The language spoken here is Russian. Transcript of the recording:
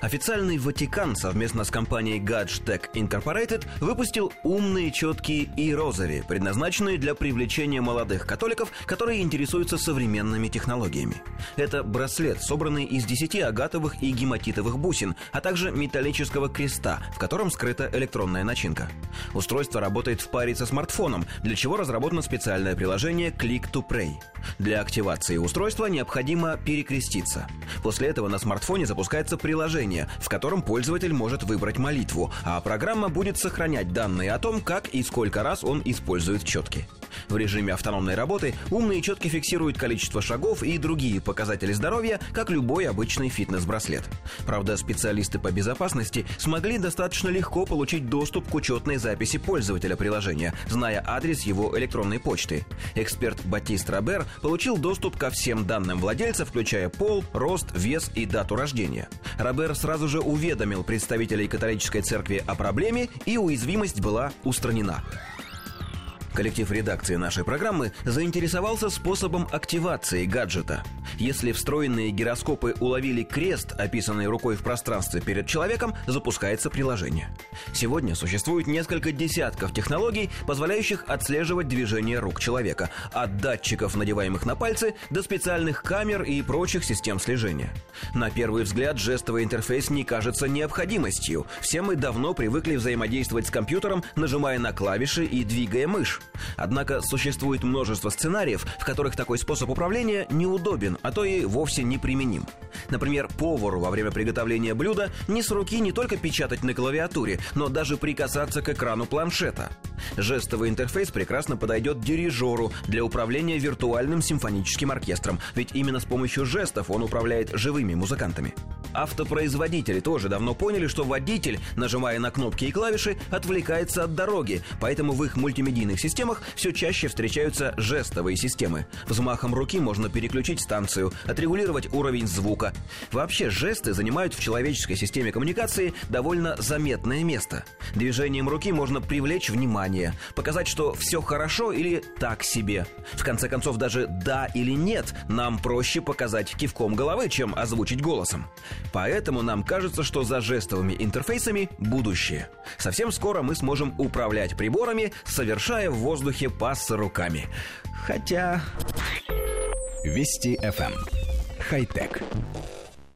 Официальный Ватикан совместно с компанией Gadgetech Incorporated выпустил умные четкие и розови, предназначенные для привлечения молодых католиков, которые интересуются современными технологиями. Это браслет, собранный из 10 агатовых и гематитовых бусин, а также металлического креста, в котором скрыта электронная начинка. Устройство работает в паре со смартфоном, для чего разработано специальное приложение Click to Pray. Для активации устройства необходимо перекреститься. После этого на смартфоне запускается приложение, в котором пользователь может выбрать молитву, а программа будет сохранять данные о том, как и сколько раз он использует четки. В режиме автономной работы умные четки фиксируют количество шагов и другие показатели здоровья, как любой обычный фитнес-браслет. Правда, специалисты по безопасности смогли достаточно легко получить доступ к учетной записи пользователя приложения, зная адрес его электронной почты. Эксперт Батист Робер получил доступ ко всем данным владельца, включая пол, рост, вес и дату рождения. Робер сразу же уведомил представителей католической церкви о проблеме, и уязвимость была устранена. Коллектив редакции нашей программы заинтересовался способом активации гаджета. Если встроенные гироскопы уловили крест, описанный рукой в пространстве перед человеком, запускается приложение. Сегодня существует несколько десятков технологий, позволяющих отслеживать движение рук человека, от датчиков, надеваемых на пальцы, до специальных камер и прочих систем слежения. На первый взгляд жестовый интерфейс не кажется необходимостью. Все мы давно привыкли взаимодействовать с компьютером, нажимая на клавиши и двигая мышь. Однако существует множество сценариев, в которых такой способ управления неудобен, а то и вовсе неприменим. Например, повару во время приготовления блюда не с руки не только печатать на клавиатуре, но даже прикасаться к экрану планшета. Жестовый интерфейс прекрасно подойдет дирижеру для управления виртуальным симфоническим оркестром, ведь именно с помощью жестов он управляет живыми музыкантами. Автопроизводители тоже давно поняли, что водитель, нажимая на кнопки и клавиши, отвлекается от дороги, поэтому в их мультимедийных системах все чаще встречаются жестовые системы. Взмахом руки можно переключить станцию, отрегулировать уровень звука. Вообще жесты занимают в человеческой системе коммуникации довольно заметное место. Движением руки можно привлечь внимание, показать, что все хорошо или так себе. В конце концов, даже да или нет нам проще показать кивком головы, чем озвучить голосом. Поэтому нам кажется, что за жестовыми интерфейсами будущее. Совсем скоро мы сможем управлять приборами, совершая в воздухе пассы руками. Хотя... Вести FM. Эм. Хай-тек.